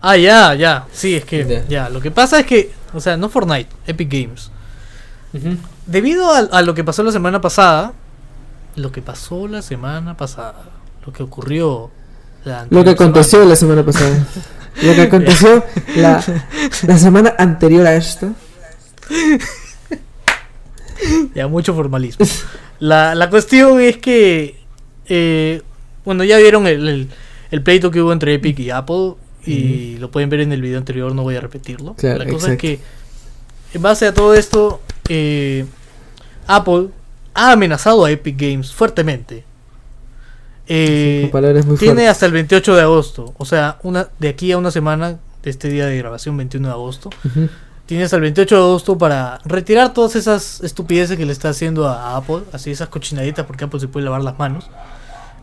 Ah, ya, ya. Sí, es que Ya. ya. Lo que pasa es que, o sea, no Fortnite, Epic Games. Debido a, a lo que pasó la semana pasada, lo que pasó la semana pasada, lo que ocurrió la Lo que aconteció la semana pasada. *laughs* Lo que aconteció la, la semana anterior a esto. Ya mucho formalismo. la, la cuestión es que, eh, bueno, ya vieron el, el, el pleito que hubo entre Epic y Apple y lo pueden ver en el video anterior, no voy a repetirlo. Claro, la cosa exacto. es que, en base a todo esto, eh, Apple ha amenazado a Epic Games fuertemente. Eh, tiene fuertes. hasta el 28 de agosto, o sea, una de aquí a una semana de este día de grabación, 21 de agosto. Tienes el 28 de agosto para retirar todas esas estupideces que le está haciendo a, Apple, así esas cochinaditas, porque Apple se puede lavar las manos.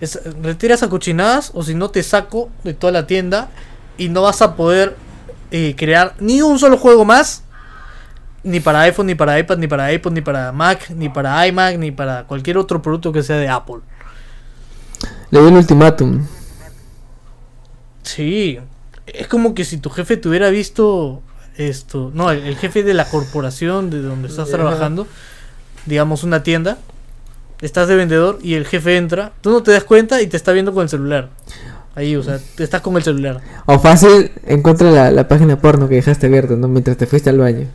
Es- retira esas cochinadas, o si no te saco de toda la tienda y no vas a poder eh, crear ni un solo juego más, ni para iPhone, ni para iPad, ni para iPod, ni para Mac, ni para iMac, ni para cualquier otro producto que sea de Apple. Le dio el ultimátum. Sí, es como que si tu jefe te hubiera visto esto, no, el, el jefe de la corporación de donde estás Ajá. trabajando, digamos una tienda, estás de vendedor y el jefe entra, tú no te das cuenta y te está viendo con el celular. Ahí, o sea, te estás con el celular. O fácil, encuentra la, la página porno que dejaste abierta, ¿no? Mientras te fuiste al baño.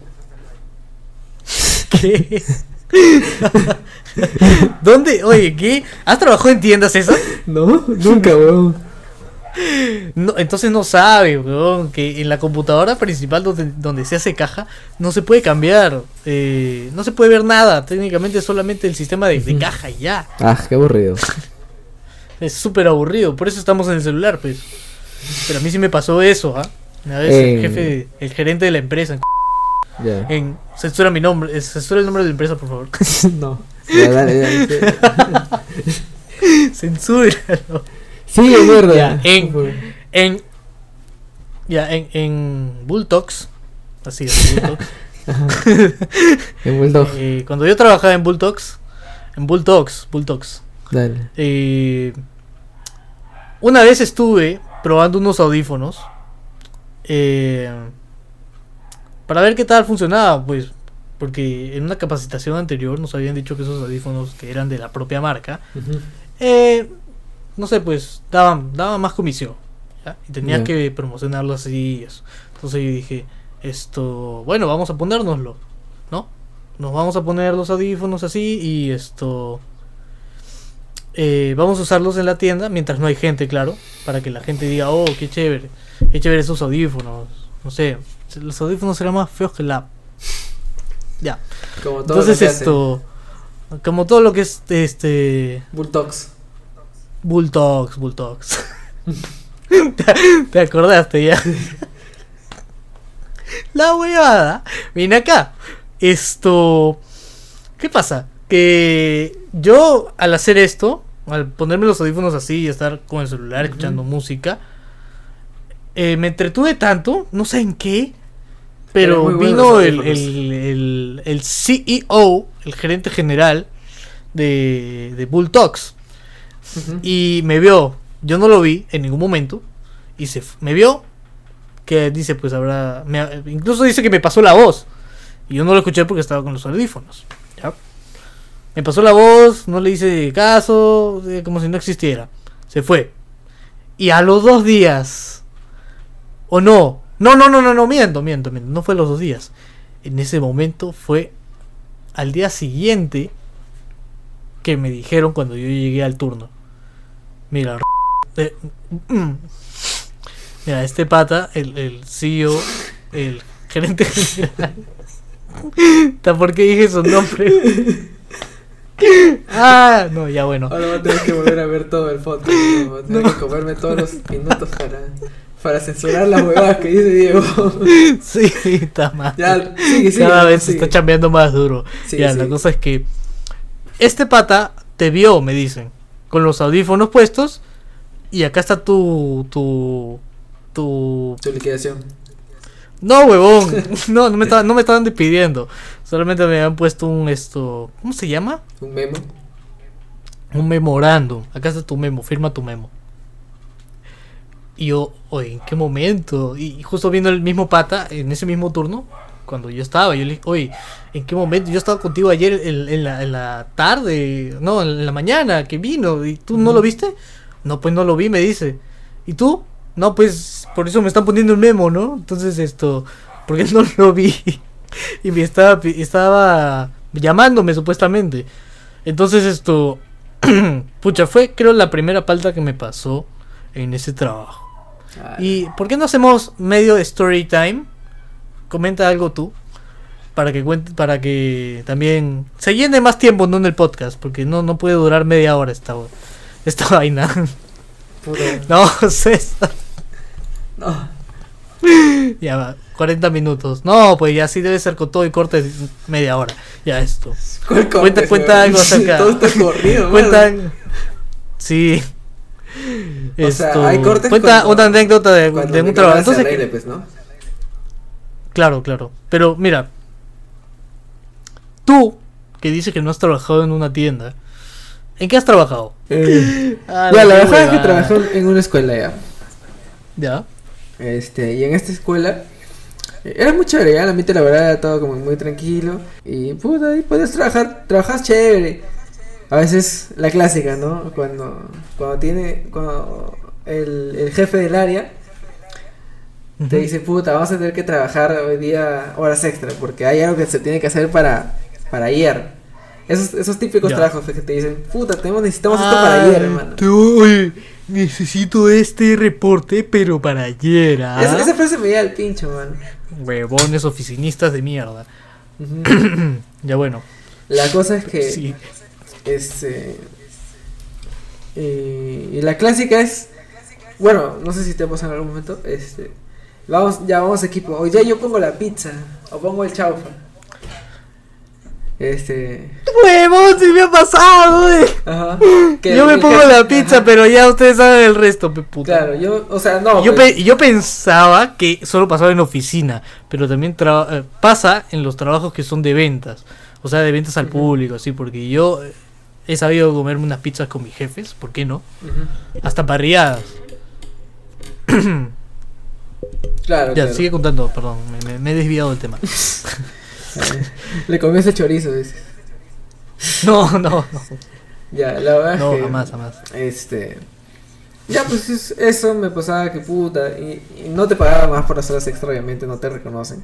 ¿Qué? *laughs* ¿Dónde? Oye, ¿qué? ¿Has trabajado en tiendas esas? No, nunca, weón. No, entonces no sabe, weón, que en la computadora principal donde, donde se hace caja no se puede cambiar, eh, no se puede ver nada, técnicamente solamente el sistema de, de caja y ya. Ah, qué aburrido. *laughs* Es súper aburrido, por eso estamos en el celular, pues. Pero a mí sí me pasó eso, ¿ah? Una vez Eh. el jefe, el gerente de la empresa, Ya. en, censura mi nombre, eh, censura el nombre de la empresa, por favor. *laughs* no. Ya, dale, dale. *laughs* Censúralo. Sigue, mierda. Ya, en- En, ya, en, en Bull Talks, así es, Bull Talks, Ajá. En Bulldog. *laughs* Eh, cuando yo trabajaba en Bull Talks, en Bull Talks, Bull Talks, Dale. eh, una vez estuve probando unos audífonos eh, para ver qué tal funcionaba, pues, porque en una capacitación anterior nos habían dicho que esos audífonos que eran de la propia marca, eh, no sé, pues, daban, daban más comisión, ¿ya? y tenía Ya. que promocionarlo así y eso. Entonces yo dije, esto, bueno, vamos a ponérnoslo, ¿no? Nos vamos a poner los audífonos así y esto... eh, vamos a usarlos en la tienda mientras no hay gente, claro, para que la gente diga, oh, qué chévere, qué chévere esos audífonos. No sé, los audífonos serán más feos que la... Ya. Como Entonces esto, como todo lo que es este Bulldogs. Bull Talks, Bull Talks. *laughs* te, te acordaste ya. La huevada. Viene acá. Esto. ¿Qué pasa? Que yo al hacer esto, al ponerme los audífonos así y estar con el celular escuchando música, eh, me entretuve tanto, no sé en qué, pero vino el, el, el, el CEO, el gerente general de, de Bull Talks, y me vio. Yo no lo vi en ningún momento. Y se me vio que dice, pues habrá. incluso dice que me pasó la voz. Y yo no lo escuché porque estaba con los audífonos. Me pasó la voz, no le hice caso, eh, como si no existiera. Se fue. Y a los dos días. O no. No, no, no, no, no, miento, miento, miento. No fue los dos días. En ese momento fue al día siguiente que me dijeron cuando yo llegué al turno. Mira, eh, mm, mira, este pata, el, el CEO, el gerente general. *laughs* ¿Está por qué dije su nombre? *laughs* ah, no, ya bueno. Ahora voy a tener que volver a ver todo el foto. ¿no? *laughs* Voy a tener que comerme todos los minutos para, para censurar las huevadas que dice Diego. Sí, está mal. ya, sigue, sigue. Cada vez se está chambeando más duro. Ya, la cosa es que este pata te vio, me dicen, con los audífonos puestos y acá está tu tu tu Tu liquidación. no, huevón. *laughs* No, no me estaban no me estaban despidiendo. Solamente me habían puesto un esto, ¿cómo se llama? Un memo. Un memorándum. Acá está tu memo, firma tu memo. Y yo, oye, ¿en qué momento? Y justo viendo el mismo pata, en ese mismo turno, cuando yo estaba, yo le dije, oye, ¿en qué momento? Yo estaba contigo ayer en, en la, en la tarde, no, en la mañana que vino, ¿y tú no lo viste? No, pues no lo vi, me dice. ¿Y tú? No, pues por eso me están poniendo el memo, ¿no? Entonces esto, porque *laughs* no lo vi. *laughs* y me estaba, estaba llamándome supuestamente. Entonces esto, *clears throat* pucha, fue creo la primera falta que me pasó en ese trabajo. ¿Y por qué no hacemos medio story time? Comenta algo tú. Para que cuente, para que también se llene más tiempo no en el podcast, porque no, no puede durar media hora esta, esta *laughs* vaina. puta. *laughs* No, César. No. *laughs* Ya va, 40 minutos. No, pues ya sí debe ser con todo y corte media hora. Ya esto. ¿Cuál Cuenta, cuenta algo acerca. Todo está corrido, Cuenta. mano. Sí. O sea, Esto, hay cortes cuenta cuando- una anécdota de, un trabajo. Entonces, arregle, pues, ¿no? Claro, claro. Pero mira, tú que dices que no has trabajado en una tienda, ¿en qué has trabajado? Eh, Ah, ya, la verdad es que huevada. trabajé en una escuela ya. Ya. Este, y en esta escuela eh, era muy chévere, ya, el ambiente laboral era todo como muy tranquilo. Y puta, ahí puedes trabajar, trabajas chévere. A veces la clásica, ¿no? Cuando, cuando tiene, cuando el, el jefe del área te dice, puta, vamos a tener que trabajar hoy día horas extra, porque hay algo que se tiene que hacer para, para ayer. Esos, esos típicos Ya. trabajos que te dicen, puta, tenemos, necesitamos esto para Ay, ayer, hermano. tú, necesito este reporte, pero para ayer, ¿ah? Esa, esa frase me llega al pincho, man. Huevones oficinistas de mierda. *clears throat* Ya bueno. La cosa es que Sí. este eh, y la clásica es bueno, no sé si te ha pasado en algún momento, este vamos, ya vamos equipo, hoy ya yo pongo la pizza o pongo el chaufa. Este, Huevón, sí me ha pasado, eh. ajá. que Yo me pongo la pizza, ajá, pero ya ustedes saben el resto, pe puta. Claro, yo, o sea, no. yo, pues, pe- yo pensaba que solo pasaba en oficina, pero también eh, pasa en los trabajos que son de ventas, o sea, de ventas al público, así, porque yo eh, he sabido comerme unas pizzas con mis jefes, ¿por qué no? ujú. Hasta parriadas. *clears throat* Claro, Ya, claro. sigue contando, perdón, me, me- me he desviado del tema. *laughs* Le comí ese chorizo, dices. No, no, no, Ya, la verdad es no, que jamás, jamás. Este. Ya, pues es- eso me pasaba que puta. Y, y no te pagaban más por las horas extra, obviamente, no te reconocen.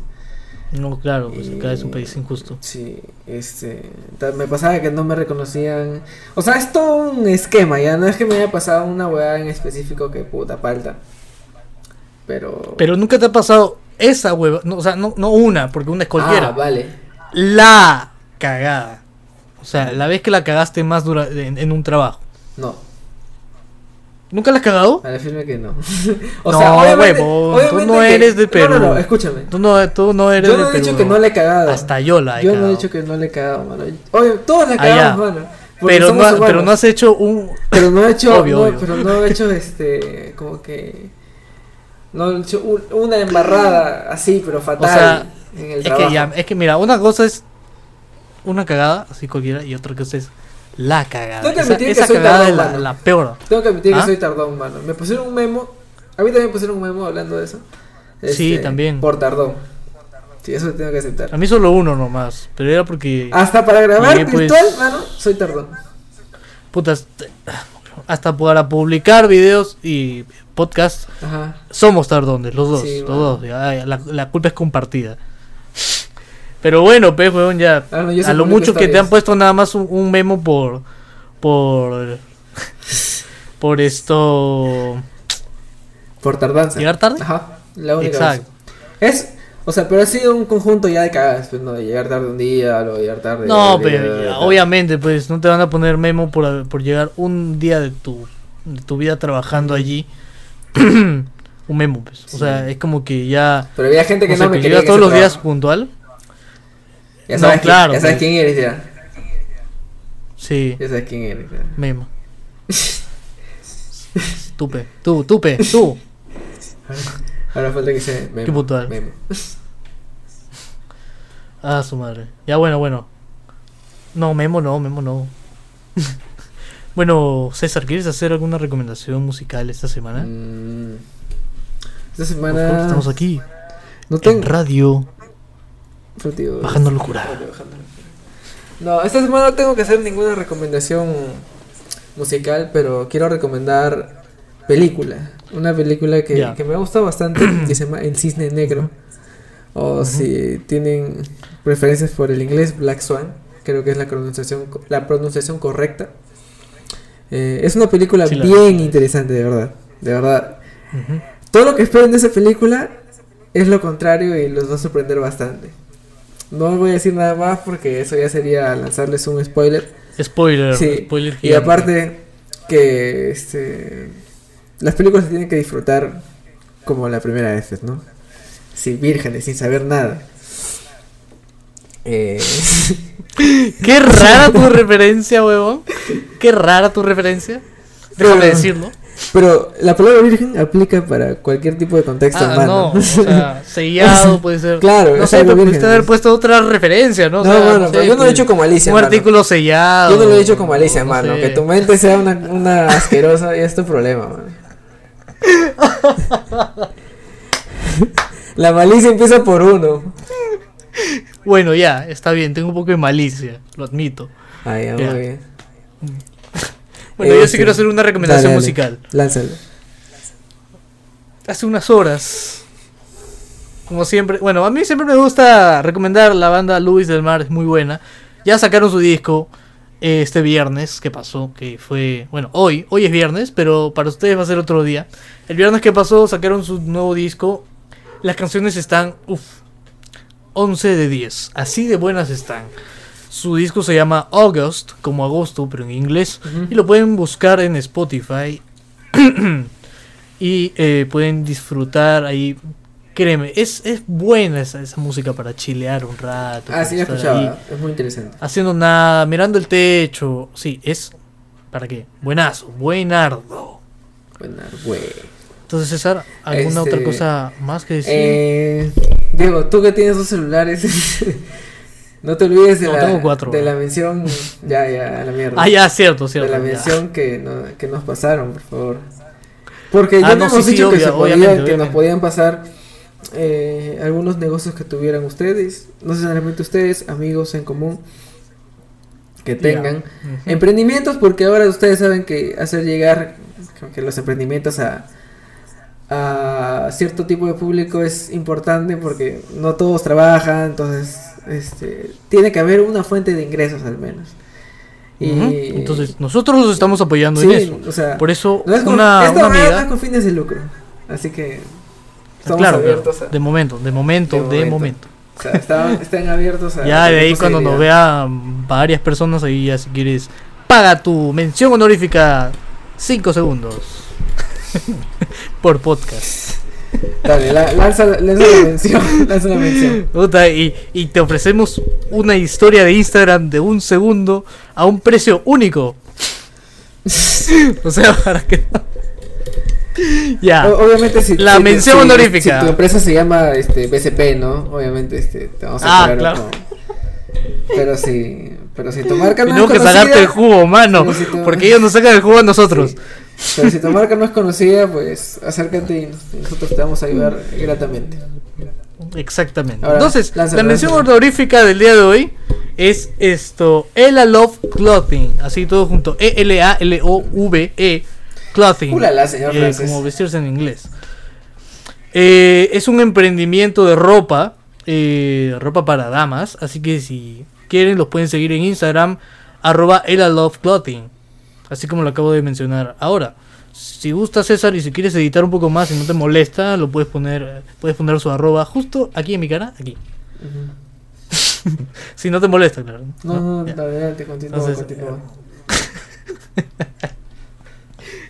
No, claro, pues acá es un país injusto. Sí, este. Me pasaba que no me reconocían. O sea, es todo un esquema, ya. No es que me haya pasado una weá en específico que puta falta. Pero. Pero nunca te ha pasado esa hueva, no, o sea, no, no una, porque una es cualquiera. Ah, vale. La cagada. O sea, la vez que la cagaste más dura en, en un trabajo. No, ¿Nunca la has cagado? a la que no. *laughs* No, huevón, tú no que- eres de No, Perú. no, no, escúchame. Tú no, tú no eres Yo de no he Perú, dicho que no le he cagado. Hasta yo la he Yo no cagado. he dicho que no le he cagado, mano. Oye, todos le Ah, cagamos, ya. mano. pero, no, pero no has hecho un... Pero no he hecho, *laughs* Obvio, no, obvio. pero no he hecho este, como que, no una embarrada así, pero fatal sea, en el Es trabajo. que, ya, es que mira, una cosa es una cagada, así cualquiera, y otra cosa es la cagada. Tengo que Esa, admitir que esa soy cagada tardón, es la, peor. Tengo que admitir ¿Ah? que soy tardón, mano. Me pusieron un memo, a mí también me pusieron un memo hablando de eso. Sí, este, también. Por tardón. Sí, eso tengo que aceptar. A mí solo uno nomás, pero era porque... Hasta para grabar pues- virtual, mano, soy tardón. Putas, hasta para publicar videos y podcasts Ajá. somos tardones, los dos, Sí, los bueno. dos. la, la culpa es compartida. Pero bueno, pues, weón, ya. Ah, no, a lo mucho que te han puesto nada más un, un memo por. Por. *laughs* Por esto. Por tardanza. ¿Llegar tarde? Ajá. La única Exacto. vez. Es, o sea, pero ha sido un conjunto ya de cagadas, pues, ¿no? De llegar tarde un día, luego llegar tarde. No, pero obviamente, pues, no te van a poner memo por, por llegar un día de tu, de tu vida trabajando allí. *clears throat* un memo, pues. O sea, es como que ya. Pero había gente que sea, no me que en todos los días puntual. Ya No, sabes, claro, quién, ya sabes pues. quién eres ya. Sí, Ya sabes quién eres. ya. memo. *laughs* Tupe, tú, tupe, tú. *laughs* Ahora falta que sea memo. Qué puntual. Memo. *laughs* Ah, su madre. Ya, bueno, bueno. No, Memo no, Memo no. *laughs* bueno, César, ¿quieres hacer alguna recomendación musical esta semana? Mm. Esta semana. estamos aquí, No en radio, tío. Bajando locura. No, esta semana no tengo que hacer ninguna recomendación musical, pero quiero recomendar película. Una película que, Ya. que me ha gustado bastante, *clears throat* que se llama El Cisne Negro. O si tienen preferencias por el inglés, Black Swan. Creo que es la pronunciación, la pronunciación correcta. Eh, es una película Sí, bien interesante, de verdad. De verdad. Todo lo que esperen de esa película es lo contrario y los va a sorprender bastante. No voy a decir nada más porque eso ya sería lanzarles un spoiler. Spoiler, Sí, spoiler Y aparte que este las películas se tienen que disfrutar como la primera vez, ¿no? Sin vírgenes, sin saber nada. Eh, *laughs* Qué rara tu referencia, huevón. Qué rara tu referencia. Déjame Pero- decirlo. pero la palabra virgen aplica para cualquier tipo de contexto Ah, humano. no, o sea, *laughs* sellado puede ser. Claro, no sé, pero pudiste haber pues. puesto otra referencia, ¿no? O No, sea, mano, sé, pero yo no lo he hecho como Alicia, Un mano. artículo sellado. Yo no lo he dicho como Alicia, no mano. sé. Que tu mente sea una, una asquerosa y es tu problema, mano. *laughs* La malicia empieza por uno. Bueno, ya, está bien, tengo un poco de malicia, lo admito. Ah, ya, Ya. muy bien. Bueno, yo sí quiero hacer una recomendación dale, dale. musical. Lánzalo. Hace unas horas, como siempre, bueno, a mí siempre me gusta recomendar la banda Luis del Mar, es muy buena. Ya sacaron su disco este viernes, que pasó, que fue, bueno, hoy, hoy es viernes, pero para ustedes va a ser otro día. El viernes que pasó sacaron su nuevo disco. Las canciones están, uff, 11 de 10, así de buenas están. Su disco se llama August, como agosto, pero en inglés. Y lo pueden buscar en Spotify. *clears throat* y eh, pueden disfrutar ahí. Créeme, es, es buena esa, esa música para chilear un rato. Ah, sí, la escuchaba. Es muy interesante. haciendo nada, mirando el techo. Sí, es. ¿Para qué? Buenazo, buenardo. Buena, güey. Entonces, César, ¿alguna Este, otra cosa más que decir? Eh, Diego, tú que tienes dos celulares, *laughs* no te olvides de, No, la, tengo cuatro. de la mención. Ya, ya, a la mierda. ah, ya, cierto, cierto. de la mención que, no- que nos pasaron, por favor. Porque Ah, ya no, sí, hemos sí, dicho que, obvia- se podía- obviamente, que nos podían pasar eh, algunos negocios que tuvieran ustedes, no necesariamente ustedes, amigos en común que tengan. Emprendimientos, porque ahora ustedes saben que hacer llegar que los emprendimientos a, a cierto tipo de público es importante porque no todos trabajan, entonces este, tiene que haber una fuente de ingresos al menos. Y. Entonces, nosotros los estamos apoyando sí, en eso. o sea, Por eso, no es con, una, esta una no es con fines de lucro, así que estamos Claro, abiertos a- de momento, de momento, De de momento. o sea, están, *laughs* están abiertos a Ya de ahí cuando nos vean varias personas, ahí ya si quieres, paga tu mención honorífica 5 segundos *laughs* por podcast. Dale, la- lanza, lanza la mención, *laughs* lanza la mención. Puta, y, y te ofrecemos una historia de Instagram de un segundo a un precio único. o sea, para que... ya. O- Obviamente si La si tu- mención si- honorífica. Si tu empresa se llama este BCP, ¿no? Obviamente este te vamos a Ah, claro. como- Pero si pero si tu marca no Tenemos es que sacarte el conocida, jugo, mano. Si tú- Porque ellos nos sacan el jugo a nosotros. sí. Pero si tu marca no es conocida, pues acércate y nosotros te vamos a ayudar gratamente. Exactamente. Ahora, Entonces, lánzalo, la mención honorífica del día de hoy es esto: Ela Love Clothing. Así todo junto. E E-L-A-L-O-V-E Clothing. Ulala, señor Eh, como vestirse en inglés. Eh, es un emprendimiento de ropa. eh, ropa para damas. Así que si quieren, los pueden seguir en Instagram. Arroba Ela Love Clothing. Así como lo acabo de mencionar ahora. Si gusta César y si quieres editar un poco más y no te molesta, lo puedes poner, eh, puedes poner su arroba justo aquí en mi cara, aquí. *laughs* Si no te molesta, claro. No, no, Ya. adelante, continúa, Entonces, continúa. *laughs*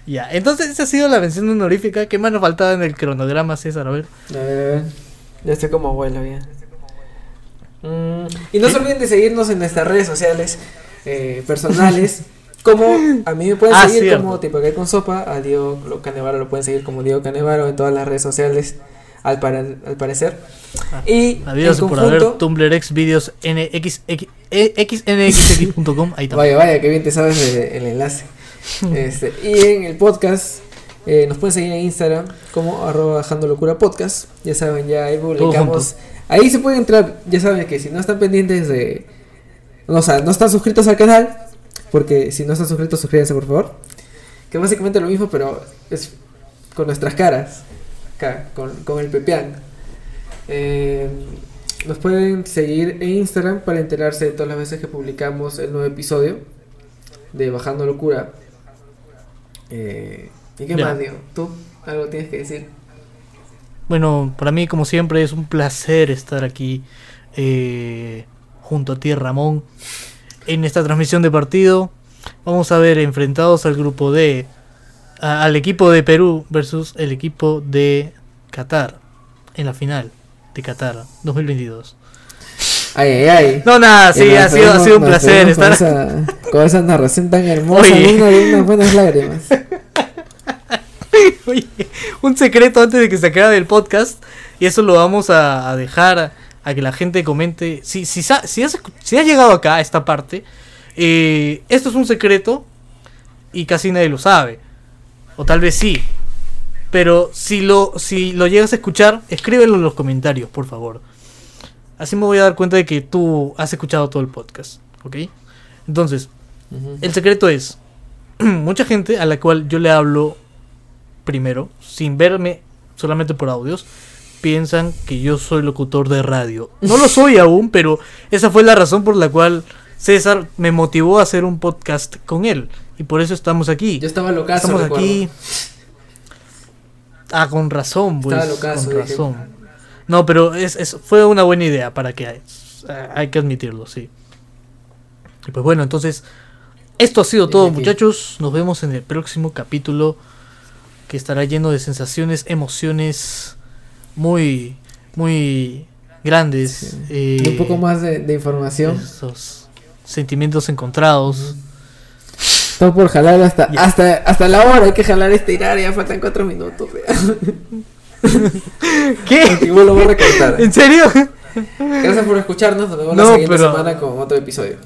Ya, entonces esa ha sido la mención honorífica. ¿Qué más nos faltaba en el cronograma, César? A ver. A ver, a ver. Ya estoy como abuelo ya. Mm, y no se olviden de seguirnos en nuestras redes sociales eh, personales. *laughs* Como a mí me pueden Ah, seguir cierto. como tipo que con sopa, a Diego Canevaro lo pueden seguir como Diego Canevaro en todas las redes sociales, al, para- al parecer. Y Adiós por haber Tumblr X videos eh. Ahí está. vaya, vaya, que bien te sabes de- el enlace. *laughs* Este, y en el podcast eh, nos pueden seguir en Instagram como arroba bajando locura podcast. Ya saben, ya ahí publicamos. Ahí se pueden entrar, ya saben que si no están pendientes de... O sea, no están suscritos al canal, porque si no están suscritos, suscríbanse por favor. Que básicamente lo mismo, pero es con nuestras caras, acá, con, con el pepeán. Eh, nos pueden seguir en Instagram para enterarse de todas las veces que publicamos el nuevo episodio de Bajando Locura. Eh, ¿Y qué Ya. más, Diego? ¿Tú algo tienes que decir? Bueno, para mí, como siempre, es un placer estar aquí eh, junto a ti, Ramón, en esta transmisión de partido. Vamos a ver enfrentados al grupo a- al equipo de Perú versus el equipo de Qatar en la final de Qatar 2022. Ay, ay, ay. No, nada, sí, ha sido, ha sido un placer estar. Con esa, narración tan hermosa, de unas buenas lágrimas. *laughs* Oye, un secreto antes de que se acabe el podcast. Y eso lo vamos a, a dejar a que la gente comente. Si, si, has, si has llegado acá a esta parte, eh, esto es un secreto y casi nadie lo sabe. O tal vez sí. Pero si lo, si lo llegas a escuchar, escríbelo en los comentarios, por favor. Así me voy a dar cuenta de que tú has escuchado todo el podcast. ¿Ok? Entonces, el secreto es, *clears throat* mucha gente a la cual yo le hablo primero, sin verme solamente por audios, piensan que yo soy locutor de radio. No lo soy aún, pero esa fue la razón por la cual César me motivó a hacer un podcast con él. Y por eso estamos aquí. Yo estaba locazo, estamos recuerdo. aquí. Ah, con razón, pues. Estaba locazo, con razón. No, pero es, es- fue una buena idea para que hay que admitirlo, sí. Y pues bueno, entonces esto ha sido todo, muchachos. Nos vemos en el próximo capítulo que estará lleno de sensaciones, emociones muy, muy grandes. Sí. eh, Y un poco más de, de información. esos sentimientos encontrados. Todo por jalar hasta, Ya. hasta, hasta la hora. Hay que jalar estirar. Ya faltan cuatro minutos. *laughs* ¿Qué? Lo voy a recortar. ¿En serio? Gracias por escucharnos. Nos vemos No, la siguiente pero- semana con otro episodio.